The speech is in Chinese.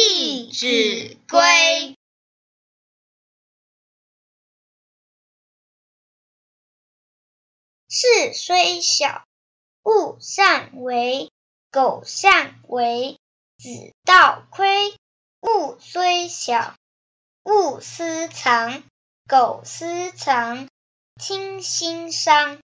弟子规事虽小勿擅为苟擅为子道亏。物虽小勿私藏苟私藏亲心伤。